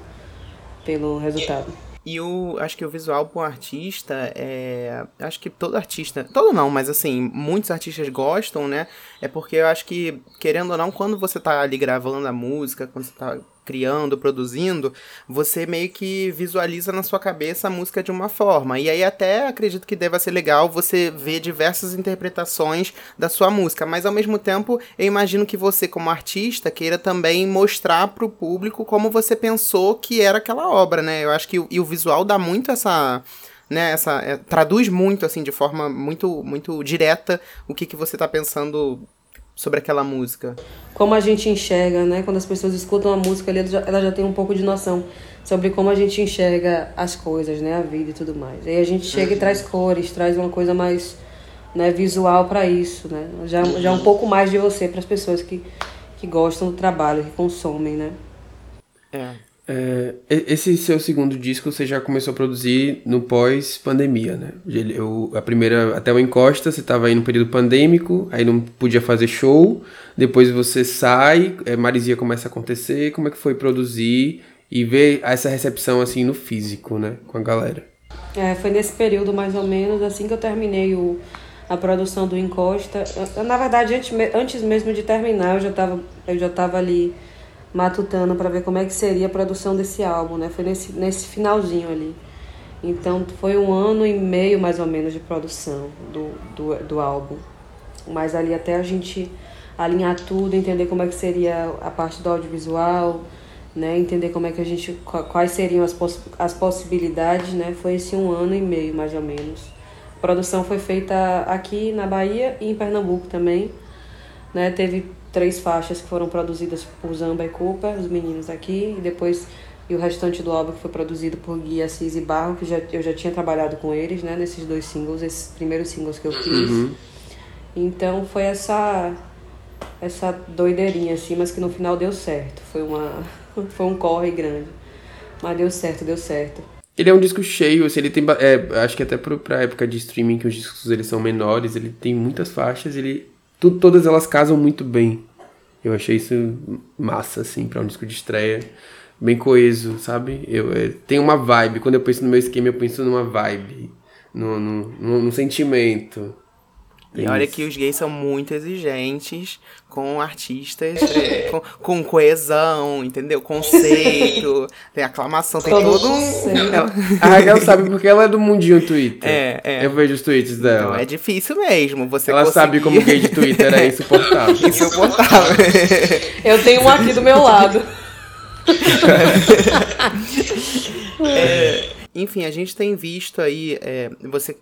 pelo resultado. E o, acho que o visual para um artista é. Acho que todo artista. Todo não, mas assim, muitos artistas gostam, né? É porque eu acho que, querendo ou não, quando você tá ali gravando a música, quando você tá criando, produzindo, você meio que visualiza na sua cabeça a música de uma forma. E aí até acredito que deva ser legal você ver diversas interpretações da sua música, mas ao mesmo tempo eu imagino que você como artista queira também mostrar para o público como você pensou que era aquela obra, né? Eu acho que e o visual dá muito essa né, essa é, traduz muito assim de forma muito muito direta o que que você está pensando sobre aquela música? Como a gente enxerga, né? Quando as pessoas escutam a música ali, ela já, tem um pouco de noção sobre como a gente enxerga as coisas, né? A vida e tudo mais. Aí a gente chega uhum. e traz cores, traz uma coisa mais né, visual para isso, né? Já, já um pouco mais de você para as pessoas que, que gostam do trabalho, que consomem, né? É. É, esse seu segundo disco você já começou a produzir no pós-pandemia, né? Eu, a primeira, até o Encosta, você estava aí no período pandêmico, aí não podia fazer show, depois você sai, é, Marizia começa a acontecer, como é que foi produzir e ver essa recepção assim no físico, né? Com a galera. É, foi nesse período mais ou menos, assim que eu terminei o, a produção do Encosta. Eu, na verdade, antes, antes mesmo de terminar, eu já estava ali matutando para ver como é que seria a produção desse álbum, né? Foi nesse, nesse finalzinho ali. Então foi um ano e meio mais ou menos de produção do, do, do álbum. Mas ali até a gente alinhar tudo, entender como é que seria a parte do audiovisual, né? Entender como é que a gente. quais seriam as, poss as possibilidades, né? Foi esse um ano e meio mais ou menos. A produção foi feita aqui na Bahia e em Pernambuco também. Né? Teve três faixas que foram produzidas por Zamba e Cooper, os meninos aqui, e depois e o restante do álbum que foi produzido por Gui Assis e Barro, que já, eu já tinha trabalhado com eles, né, nesses dois singles, esses primeiros singles que eu fiz. Uhum. Então foi essa essa doideirinha assim, mas que no final deu certo. Foi uma [LAUGHS] foi um corre grande. Mas deu certo, deu certo. Ele é um disco cheio, assim, ele tem. É, acho que até pro, pra época de streaming, que os discos eles são menores, ele tem muitas faixas, ele todas elas casam muito bem. Eu achei isso massa, assim, para um disco de estreia. Bem coeso, sabe? Eu, é, tem uma vibe. Quando eu penso no meu esquema, eu penso numa vibe. No, no, no sentimento. E olha que os gays são muito exigentes com artistas, é. com, com, coesão, entendeu? Conceito, [LAUGHS] tem aclamação, tem todo, todo um. Ela... A Raquel sabe porque ela é do mundinho Twitter. É, é. Eu vejo os tweets dela. Então é difícil mesmo. Você ela conseguir... sabe como gay de Twitter é insuportável. [LAUGHS] insuportável. [LAUGHS] Eu tenho um aqui do meu lado. é, enfim, a gente tem visto aí. É, você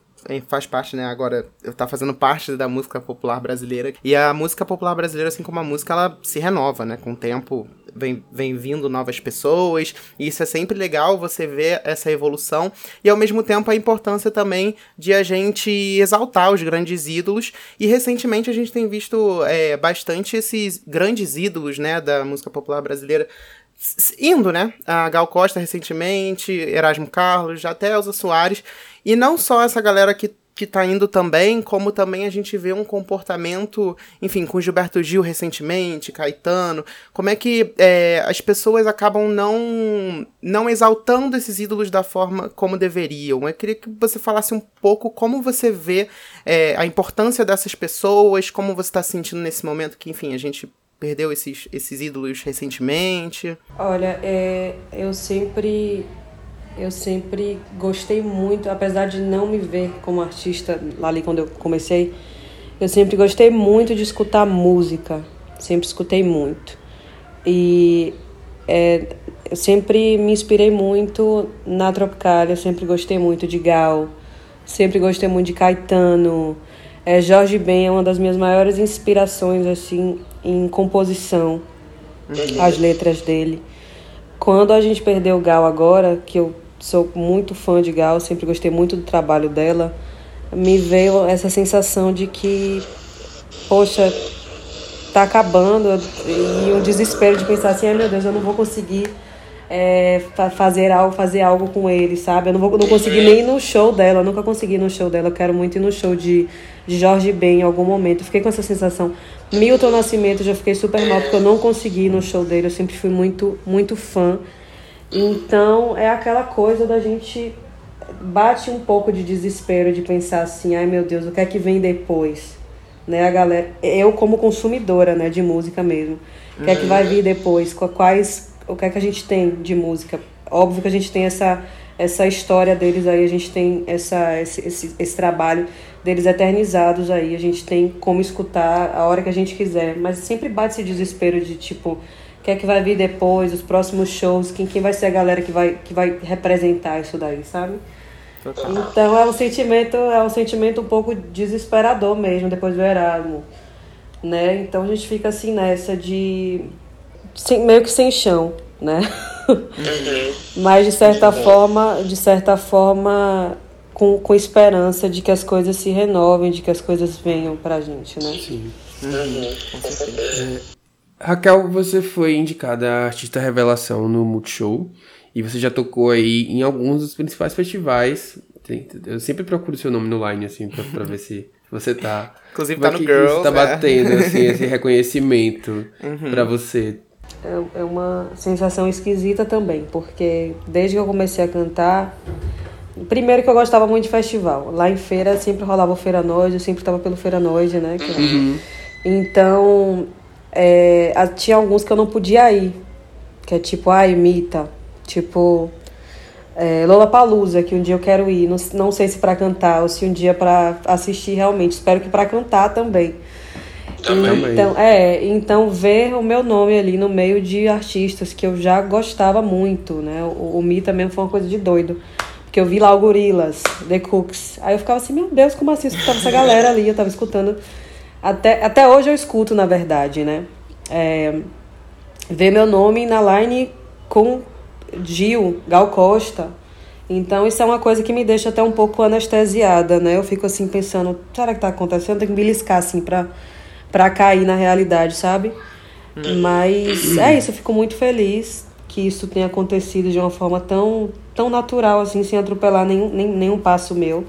faz parte, né, agora eu tá fazendo parte da música popular brasileira. E a música popular brasileira, assim como a música, ela se renova, né? Com o tempo vem, vem vindo novas pessoas. E isso é sempre legal você ver essa evolução. E ao mesmo tempo a importância também de a gente exaltar os grandes ídolos. E recentemente a gente tem visto é, bastante esses grandes ídolos, né, da música popular brasileira indo, né? A Gal Costa recentemente, Erasmo Carlos, até Elza Soares. E não só essa galera que, que tá indo também, como também a gente vê um comportamento, enfim, com Gilberto Gil recentemente, Caetano. Como é que é, as pessoas acabam não, não exaltando esses ídolos da forma como deveriam. Eu queria que você falasse um pouco como você vê é, a importância dessas pessoas, como você está sentindo nesse momento que, enfim, a gente perdeu esses, esses ídolos recentemente? Olha, é, eu sempre eu sempre gostei muito, apesar de não me ver como artista lá ali quando eu comecei, eu sempre gostei muito de escutar música, sempre escutei muito. E é, eu sempre me inspirei muito na Tropicália, sempre gostei muito de Gal, sempre gostei muito de Caetano. É, Jorge Ben é uma das minhas maiores inspirações assim em composição. as letras dele. Quando a gente perdeu o Gal agora, que eu sou muito fã de Gal, sempre gostei muito do trabalho dela, me veio essa sensação de que, poxa, tá acabando e um desespero de pensar assim, ai meu Deus, eu não vou conseguir é, fazer algo, fazer algo com ele, sabe? Eu não vou não consegui nem ir no show dela, nunca consegui ir no show dela. Eu quero muito ir no show de, de Jorge Ben em algum momento. Eu fiquei com essa sensação. Milton Nascimento já fiquei super mal porque eu não consegui no show dele. Eu sempre fui muito, muito fã. Então é aquela coisa da gente bate um pouco de desespero de pensar assim, ai meu Deus, o que é que vem depois? Né, a galera, eu como consumidora, né, de música mesmo. O que é que vai vir depois? Quais o que é que a gente tem de música. Óbvio que a gente tem essa, essa história deles aí, a gente tem essa, esse, esse, esse trabalho deles eternizados aí, a gente tem como escutar a hora que a gente quiser, mas sempre bate esse desespero de tipo, o que é que vai vir depois, os próximos shows, quem, quem vai ser a galera que vai, que vai representar isso daí, sabe? Então é um sentimento, é um sentimento um pouco desesperador mesmo depois do Erasmo, né? Então a gente fica assim nessa de sem, meio que sem chão, né? Uhum. [LAUGHS] Mas de certa uhum. forma, de certa forma, com, com esperança de que as coisas se renovem, de que as coisas venham pra gente, né? Sim. Uhum. É, Raquel, você foi indicada artista revelação no Multishow e você já tocou aí em alguns dos principais festivais. Eu sempre procuro seu nome no line, assim, pra, pra ver se você tá. [LAUGHS] Inclusive tá no Girls. Você tá é. batendo, assim, esse [LAUGHS] reconhecimento uhum. pra você é, é uma sensação esquisita também, porque desde que eu comecei a cantar, primeiro que eu gostava muito de festival. Lá em feira sempre rolava o Feira Noite, eu sempre estava pelo Feira Noite, né? Uhum. Então, é, tinha alguns que eu não podia ir, que é tipo, ah, imita, tipo é, Lola Palusa, que um dia eu quero ir, não, não sei se para cantar ou se um dia para assistir realmente, espero que para cantar também. Também. Então, é, então ver o meu nome ali no meio de artistas que eu já gostava muito, né? O, o Mi também foi uma coisa de doido. Porque eu vi lá o Gorilas, The Cooks. Aí eu ficava assim, meu Deus, como assim? Eu escutava essa galera ali, eu tava escutando. Até, até hoje eu escuto, na verdade, né? É, ver meu nome na line com Gil, Gal Costa. Então isso é uma coisa que me deixa até um pouco anestesiada, né? Eu fico assim pensando, será que tá acontecendo? Tem que me beliscar assim pra para cair na realidade, sabe? Hum. Mas é isso, eu fico muito feliz que isso tenha acontecido de uma forma tão, tão natural, assim, sem atropelar nenhum, nem, nenhum passo meu.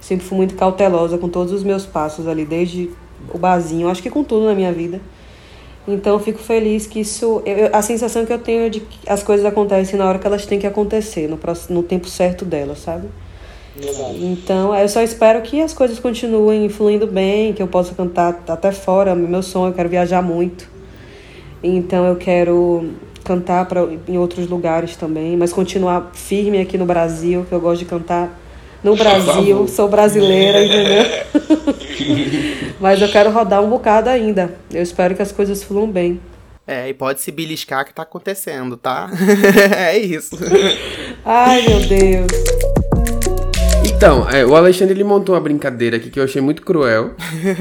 Sempre fui muito cautelosa com todos os meus passos ali, desde o barzinho, acho que com tudo na minha vida. Então eu fico feliz que isso. Eu, a sensação que eu tenho é de que as coisas acontecem na hora que elas têm que acontecer, no, no tempo certo delas, sabe? Então, eu só espero que as coisas continuem fluindo bem, que eu possa cantar até fora. Meu sonho, eu quero viajar muito. Então, eu quero cantar pra, em outros lugares também, mas continuar firme aqui no Brasil, que eu gosto de cantar no Brasil, sou brasileira, entendeu? [LAUGHS] mas eu quero rodar um bocado ainda. Eu espero que as coisas fluam bem. É, e pode se beliscar que tá acontecendo, tá? [LAUGHS] é isso. Ai, meu Deus. Então, é, o Alexandre ele montou uma brincadeira aqui que eu achei muito cruel,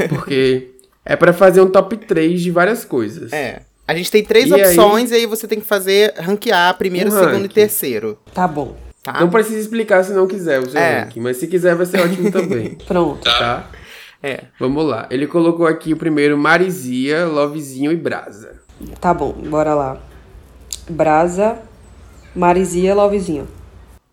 porque é para fazer um top 3 de várias coisas. É. A gente tem três e opções aí... e aí você tem que fazer ranquear primeiro, um segundo ranking. e terceiro. Tá bom. Tá? Não precisa explicar se não quiser o seu é. ranking, mas se quiser vai ser ótimo também. [LAUGHS] Pronto. Tá? É. Vamos lá. Ele colocou aqui o primeiro Marizia, Lovezinho e Brasa. Tá bom, bora lá. Brasa, Marizia, Lovezinho.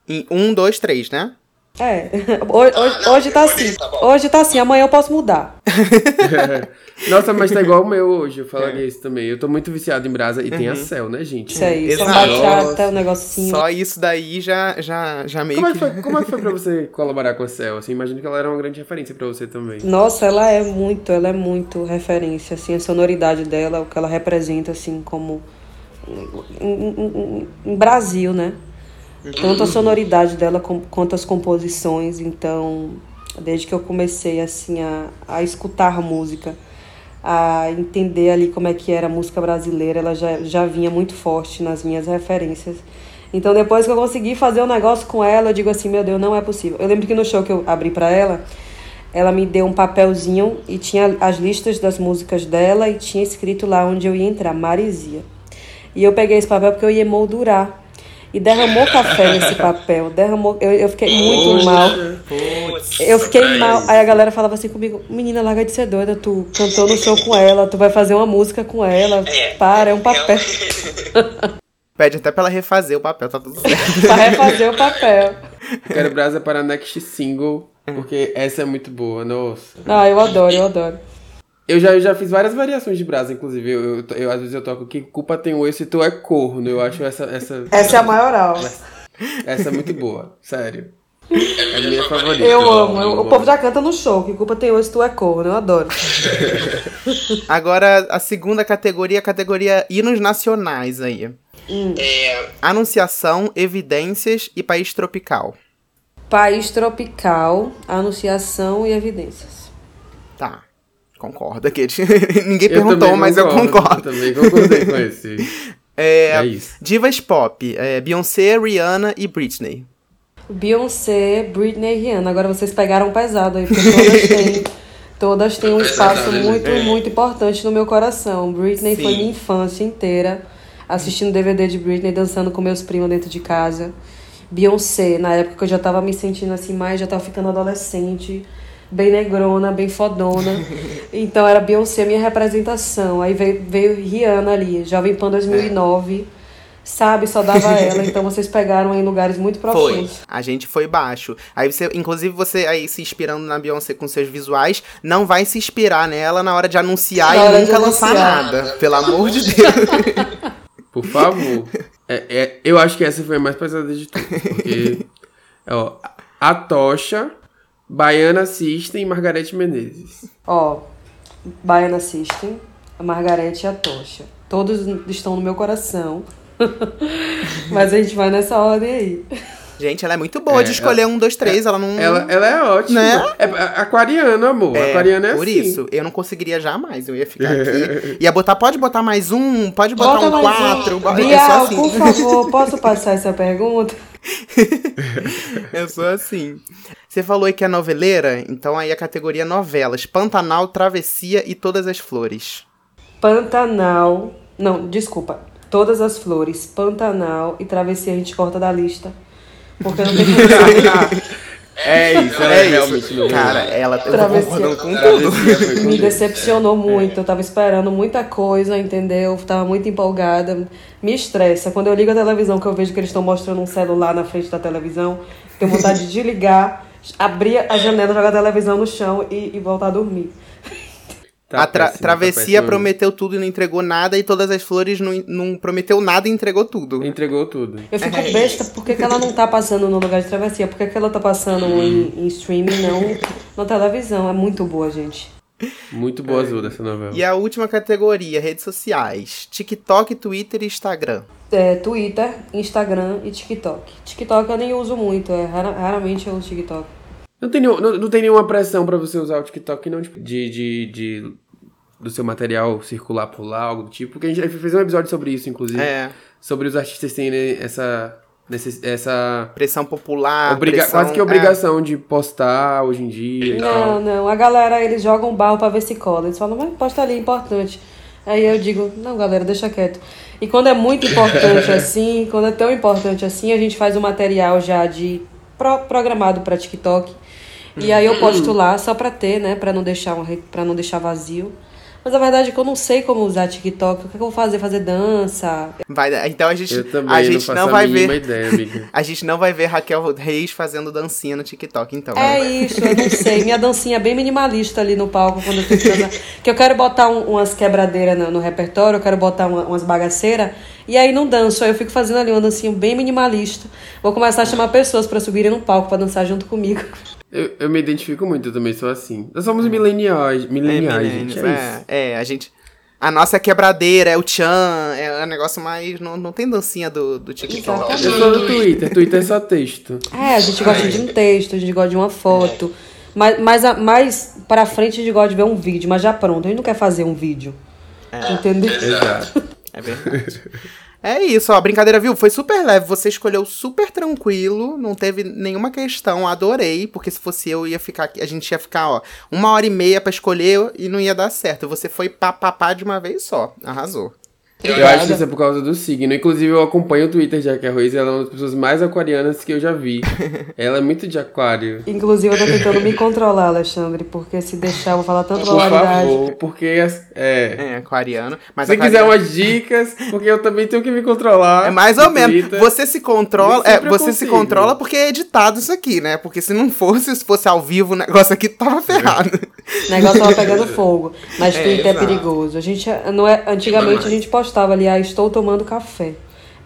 Em um, dois, três, né? É, hoje, hoje, hoje tá assim. Tá hoje tá assim, amanhã eu posso mudar. [LAUGHS] Nossa, mas tá igual o meu hoje, eu falaria é. isso também. Eu tô muito viciado em brasa e uhum. tem a céu, né, gente? Isso aí, só bachata, o um negocinho. Só isso daí já, já, já meio como que... É que foi, [LAUGHS] como é que foi pra você colaborar com a Cel? Assim, imagino que ela era uma grande referência pra você também. Nossa, ela é muito, ela é muito referência, assim, a sonoridade dela, o que ela representa, assim, como... Em, em, em, em Brasil, né? Tanto a sonoridade dela quanto as composições. Então, desde que eu comecei assim a, a escutar música, a entender ali como é que era a música brasileira, ela já, já vinha muito forte nas minhas referências. Então, depois que eu consegui fazer um negócio com ela, eu digo assim, meu Deus, não é possível. Eu lembro que no show que eu abri para ela, ela me deu um papelzinho e tinha as listas das músicas dela e tinha escrito lá onde eu ia entrar, Marizia. E eu peguei esse papel porque eu ia moldurar. E derramou café [LAUGHS] nesse papel. Derramou. Eu, eu fiquei muito mal. Eu fiquei mal. Aí a galera falava assim comigo: Menina, larga de ser doida. Tu cantou no show com ela, tu vai fazer uma música com ela. Para, é um papel. [LAUGHS] Pede até pra ela refazer o papel, tá tudo certo. [LAUGHS] pra refazer o papel. Quero brasa para next single, porque essa é muito boa, nossa. Ah, eu adoro, eu adoro. Eu já, eu já fiz várias variações de brasa, inclusive. Eu, eu, eu- às vezes eu toco que culpa tem o esse e tu é corno. Eu acho essa. Essa, Essa é a maioral. essa é muito boa, sério. É a minha favorita. Eu amo. eu- o povo já canta no show. Que culpa tem hoje, tu é corno. Eu adoro. [LAUGHS] Agora, a segunda categoria, a categoria hinos nacionais aí. Anunciação, evidências e país tropical. País tropical, anunciação e evidências. Tá. Concordo aqui. [LAUGHS] Ninguém Eu perguntou, também mas eu concordo. Eu também concordei com [LAUGHS] esse. É, É isso. Divas pop, é, Beyoncé, Rihanna e Britney. Beyoncé, Britney e Rihanna. Agora vocês pegaram pesado aí, porque todas têm, [LAUGHS] todas têm um espaço muito, muito importante no meu coração. Britney foi Sim. minha infância inteira, assistindo DVD de Britney, dançando com meus primos dentro de casa. Beyoncé, na época que eu já tava me sentindo assim mais, já tava ficando adolescente, bem negrona, bem fodona. [LAUGHS] Então era Beyoncé a minha representação. Aí veio, veio Rihanna ali, Jovem Pan 2009. Sabe, só dava [LAUGHS] ela, então vocês pegaram em lugares muito Foi. profundos. A gente foi baixo. Aí você, inclusive, você aí se inspirando na Beyoncé com seus visuais, não vai se inspirar nela na hora de anunciar Na e nunca lançar anunciar. nada. Pelo amor de Deus. [LAUGHS] Por favor. É, é- eu acho que essa foi a mais pesada de todas. Porque, ó, a Tocha, Baiana System e Margarete Menezes. Ó, Baiana System, a Margarete e a Tocha. Todos estão no meu coração. [LAUGHS] Mas a gente vai nessa ordem aí. gente, ela é muito boa de É, escolher um, dois, três. Ela não. Ela, ela é ótima. Né? É, aquariano, amor. É, aquariano é por assim. isso, eu não conseguiria jamais. Eu ia ficar [LAUGHS] aqui. Ia botar, pode botar mais um, pode botar Bota um quatro. um. Bial, assim. por favor, posso passar essa pergunta? [LAUGHS] Eu sou assim. Você falou aí que é noveleira, então aí a categoria novelas: Pantanal, Travessia e Todas as Flores. Pantanal. Não, desculpa. Todas as flores, Pantanal e Travessia a gente corta da lista. Porque não tem como. [LAUGHS] É isso, ela É realmente isso. Cara, ela eu tô Travessia. concordando com tudo. Me decepcionou muito. Eu tava esperando muita coisa, entendeu? Tava muito empolgada. Me estressa. Quando eu ligo a televisão, que eu vejo que eles estão mostrando um celular na frente da televisão, tenho vontade de ligar, abrir a janela, jogar a televisão no chão e, e voltar a dormir. Tá a tra- péssimo, tá Travessia péssimo. prometeu tudo e não entregou nada, e Todas as Flores não, não prometeu nada e entregou tudo. Entregou tudo. Eu fico besta, por que, que ela não tá passando no lugar de travessia? Por que, que ela tá passando em, em streaming, não na televisão? É muito boa, gente. Muito boa azul dessa novela. E a última categoria, redes sociais: TikTok, Twitter e Instagram. É, Twitter, Instagram e TikTok. TikTok eu nem uso muito, é, rara- raramente eu uso TikTok. Não tem, nenhum- não, não tem nenhuma pressão pra você usar o TikTok, não, tipo, de, de, de- do seu material circular por lá, algo do tipo. Porque a gente fez um episódio sobre isso, inclusive. É. Sobre os artistas terem essa. necess- essa Pressão popular. obriga- pressão- quase que obrigação de postar hoje em dia Não, tal. não. A galera, eles jogam barro pra ver se cola. Eles falam, mas posta ali, importante. Aí eu digo, não, galera, deixa quieto. E quando é muito importante [LAUGHS] assim, quando é tão importante assim, a gente faz um material já de pro- programado pra TikTok. E aí eu posto lá só pra ter, né, Pra não deixar um, para não deixar vazio. Mas a verdade é que eu não sei como usar TikTok. O que, que eu vou fazer? Fazer dança? Vai, então a gente, a não gente não a vai ver. ideia. [LAUGHS] A gente não vai ver Raquel Reis fazendo dancinha no TikTok, então. É né? isso, eu não sei. Minha dancinha é bem minimalista ali no palco quando eu tô. Que eu quero botar um- umas quebradeiras no, no repertório, eu quero botar uma- umas bagaceiras. E aí não danço, aí eu fico fazendo ali uma dancinha bem minimalista. Vou começar a chamar pessoas pra subirem no palco pra dançar junto comigo. Eu, eu me identifico muito, eu também sou assim. Nós somos mileniais, mileniais, É, gente. É, é, é, a gente. A nossa quebradeira é o Tchan, é um negócio mais. Não, não tem dancinha do, do TikTok. Eu sou do Twitter, Twitter é só texto. É, a gente gosta de um texto, a gente gosta de uma foto. Mas, mas a- mais pra frente a gente gosta de ver um vídeo, mas já pronto, a gente não quer fazer um vídeo. Entendeu? Exato. É verdade. [LAUGHS] É isso, ó. Brincadeira, viu? Foi super leve. Você escolheu super tranquilo. Não teve nenhuma questão. Adorei. Porque se fosse eu, ia ficar. A gente ia ficar, ó, uma hora e meia pra escolher e não ia dar certo. Você foi pá, pá, pá de uma vez só. Arrasou. Eu acho que isso é por causa do signo. Inclusive, eu acompanho o Twitter de Raquel Reis. Ela é uma das pessoas mais aquarianas que eu já vi. [LAUGHS] ela é muito de aquário. Inclusive, eu tô tentando me controlar, Alexandre, porque se deixar, eu vou falar tanta Por favor, porque é... É, aquariano. Mas se você quiser umas dicas, porque eu também tenho que me controlar. É mais ou menos. Você se controla... É, você se controla porque é editado isso aqui, né? Porque se não fosse, se fosse ao vivo, o negócio aqui tava ferrado. [LAUGHS] O negócio tava pegando [LAUGHS] fogo. Mas é, Twitter é perigoso. A gente, não é, antigamente, a gente postava ali, ah, estou tomando café.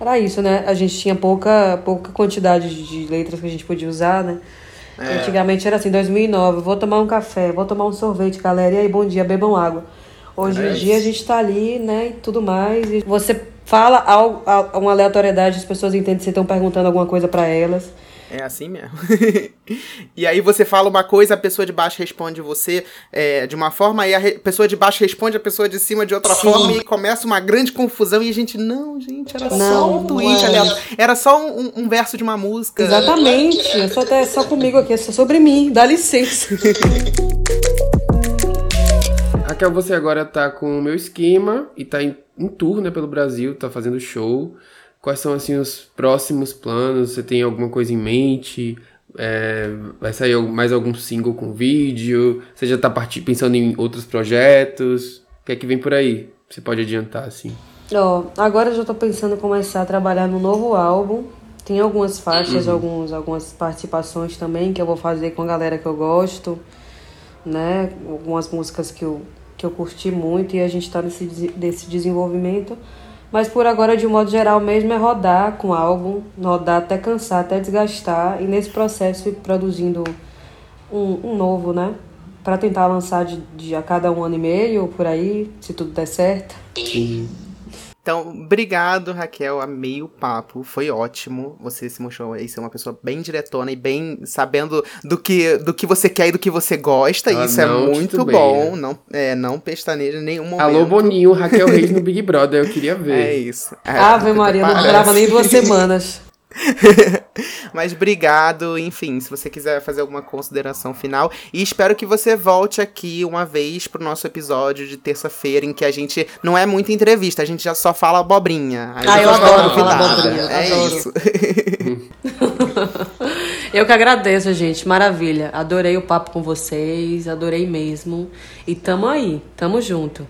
Era isso, né? A gente tinha pouca, pouca quantidade de letras que a gente podia usar, né? É. Antigamente era assim, 2009, vou tomar um café, vou tomar um sorvete, galera, e aí, bom dia, bebam água. Hoje é em dia a gente tá ali, né, e tudo mais. E você fala algo, uma aleatoriedade, as pessoas entendem que você estão perguntando alguma coisa para elas. É assim mesmo. [LAUGHS] e aí você fala uma coisa, a pessoa de baixo responde você é, de uma forma, e a pessoa de baixo responde a pessoa de cima de outra Sim. forma, e começa uma grande confusão, e a gente, não, gente, era não, só um tweet, aliás, era só um, um, verso de uma música. Exatamente, é só, é só comigo aqui, é só sobre mim, dá licença. [LAUGHS] Raquel, você agora tá com o meu esquema e tá em, em tour, né, pelo Brasil, tá fazendo show. Quais são assim os próximos planos? Você tem alguma coisa em mente? É, vai sair mais algum single com vídeo? Você já está pensando em outros projetos? O que é que vem por aí? Você pode adiantar assim? Oh, agora eu já estou pensando em começar a trabalhar no novo álbum. Tem algumas faixas, uhum. alguns, algumas participações também que eu vou fazer com a galera que eu gosto, né? Algumas músicas que eu, que eu curti muito e a gente está nesse, nesse desenvolvimento. Mas por agora, de modo geral mesmo, é rodar com álbum, rodar até cansar, até desgastar, e nesse processo ir produzindo um, um novo, né? Para tentar lançar de, de a cada um ano e meio, por aí, se tudo der certo. Sim. Então, obrigado, Raquel. Amei o papo. Foi ótimo. Você se mostrou aí ser uma pessoa bem diretona e bem sabendo do que, do que você quer e do que você gosta. Ah, Isso é muito bom. Não, é, não pestaneja em nenhum momento. Alô, Boninho, Raquel Reis no [LAUGHS] Big Brother. Eu queria ver. É isso. É, Ave Maria, não durava nem duas [LAUGHS] semanas. [LAUGHS] Mas obrigado, enfim, se você quiser fazer alguma consideração final. E espero que você volte aqui uma vez pro nosso episódio de terça-feira, em que a gente não é muita entrevista, a gente já só fala abobrinha. ah, eu adoro falar abobrinha. É adoro. isso. [LAUGHS] eu que agradeço, gente. Maravilha. Adorei o papo com vocês, adorei mesmo. E tamo aí, tamo junto.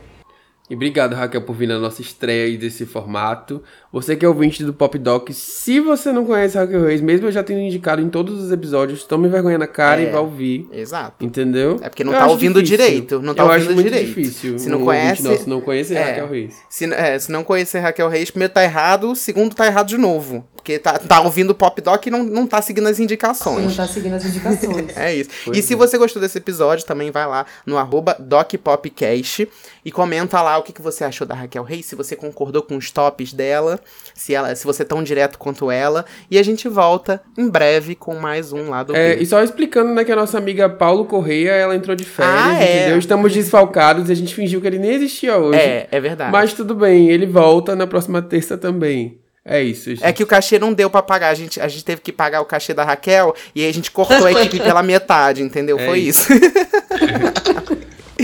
E obrigado, Raquel, por vir na nossa estreia desse formato. Você que é ouvinte do Pop Doc, se você não conhece Raquel Reis, mesmo eu já tendo indicado em todos os episódios, tome vergonha na cara é, e vá ouvir. Exato. Entendeu? É porque não eu tá ouvindo difícil. direito. Não tá eu ouvindo acho muito direito. difícil. Se não conhece. Nosso não conhecer é, Raquel Reis. Se, é, se não conhecer Raquel Reis, primeiro tá errado, segundo tá errado de novo. Porque tá, tá ouvindo o Pop Doc e não, não tá seguindo as indicações. Não tá seguindo as indicações. [LAUGHS] é isso. Pois e é. se você gostou desse episódio, também vai lá no arroba DocPopcast e comenta lá o que, que você achou da Raquel Reis, se você concordou com os tops dela, se ela se você é tão direto quanto ela. E a gente volta em breve com mais um lado é, B. E só explicando, né, que a nossa amiga Paulo Correia, ela entrou de férias, ah, é. entendeu? Estamos desfalcados e a gente fingiu que ele nem existia hoje. É, é verdade. Mas tudo bem, ele volta na próxima terça também. É isso, gente. É que o cachê não deu para pagar. A gente, a gente teve que pagar o cachê da Raquel e aí a gente cortou a equipe [LAUGHS] pela metade, entendeu? É Foi isso. isso.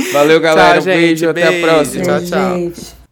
[LAUGHS] Valeu, galera. Tchau, um beijo, beijo, até a próxima. Tchau, tchau. Gente.